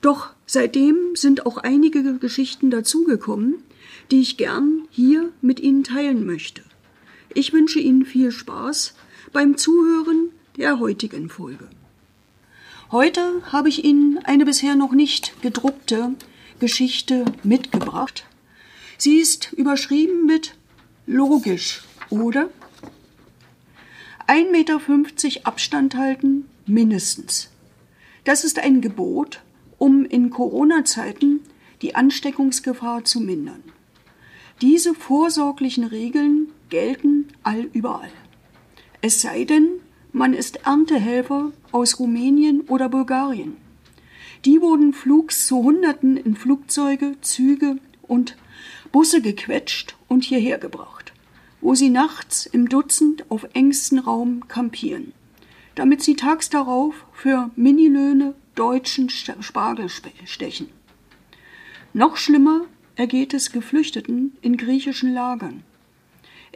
Doch seitdem sind auch einige Geschichten dazugekommen, die ich gern hier mit Ihnen teilen möchte. Ich wünsche Ihnen viel Spaß beim Zuhören der heutigen Folge. Heute habe ich Ihnen eine bisher noch nicht gedruckte Geschichte mitgebracht. Sie ist überschrieben mit logisch, oder? 1,50 Meter Abstand halten mindestens. Das ist ein Gebot, um in Corona-Zeiten die Ansteckungsgefahr zu mindern. Diese vorsorglichen Regeln gelten allüberall. Es sei denn, man ist Erntehelfer aus Rumänien oder Bulgarien. Die wurden flugs zu Hunderten in Flugzeuge, Züge und Busse gequetscht und hierher gebracht, wo sie nachts im Dutzend auf engstem Raum kampieren, damit sie tags darauf für Minilöhne deutschen Spargel stechen. Noch schlimmer ergeht es Geflüchteten in griechischen Lagern.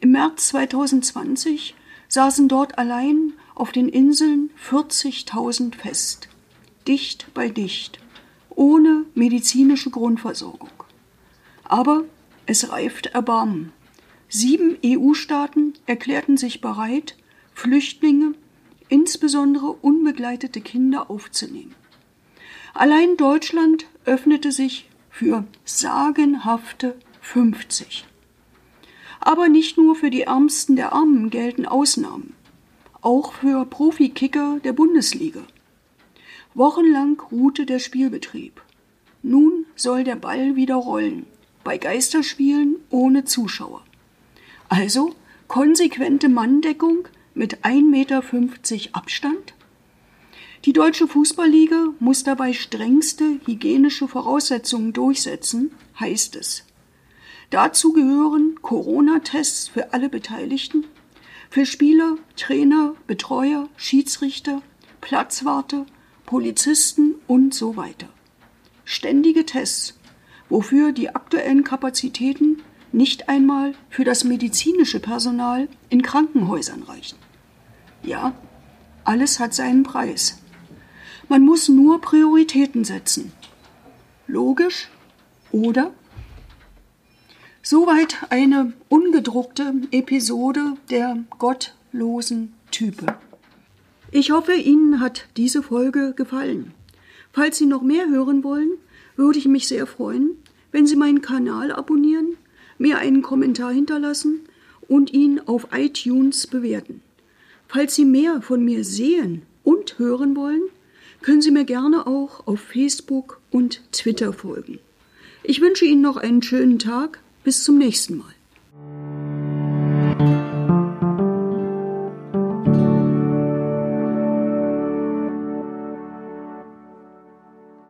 Im März 2020 saßen dort allein auf den Inseln 40.000 fest, dicht bei dicht, ohne medizinische Grundversorgung. Aber es reift Erbarmen. Sieben EU-Staaten erklärten sich bereit, Flüchtlinge, insbesondere unbegleitete Kinder, aufzunehmen. Allein Deutschland öffnete sich für sagenhafte 50. Aber nicht nur für die Ärmsten der Armen gelten Ausnahmen, auch für Profikicker der Bundesliga. Wochenlang ruhte der Spielbetrieb. Nun soll der Ball wieder rollen, bei Geisterspielen ohne Zuschauer. Also konsequente Manndeckung mit 1,50 Meter Abstand? Die Deutsche Fußballliga muss dabei strengste hygienische Voraussetzungen durchsetzen, heißt es. Dazu gehören Corona-Tests für alle Beteiligten, für Spieler, Trainer, Betreuer, Schiedsrichter, Platzwarte, Polizisten und so weiter. Ständige Tests, wofür die aktuellen Kapazitäten nicht einmal für das medizinische Personal in Krankenhäusern reichen. Ja, alles hat seinen Preis. Man muss nur Prioritäten setzen. Logisch, oder? Soweit eine ungedruckte Episode der gottlosen Type. Ich hoffe, Ihnen hat diese Folge gefallen. Falls Sie noch mehr hören wollen, würde ich mich sehr freuen, wenn Sie meinen Kanal abonnieren, mir einen Kommentar hinterlassen und ihn auf iTunes bewerten. Falls Sie mehr von mir sehen und hören wollen, können Sie mir gerne auch auf Facebook und Twitter folgen. Ich wünsche Ihnen noch einen schönen Tag bis zum nächsten Mal.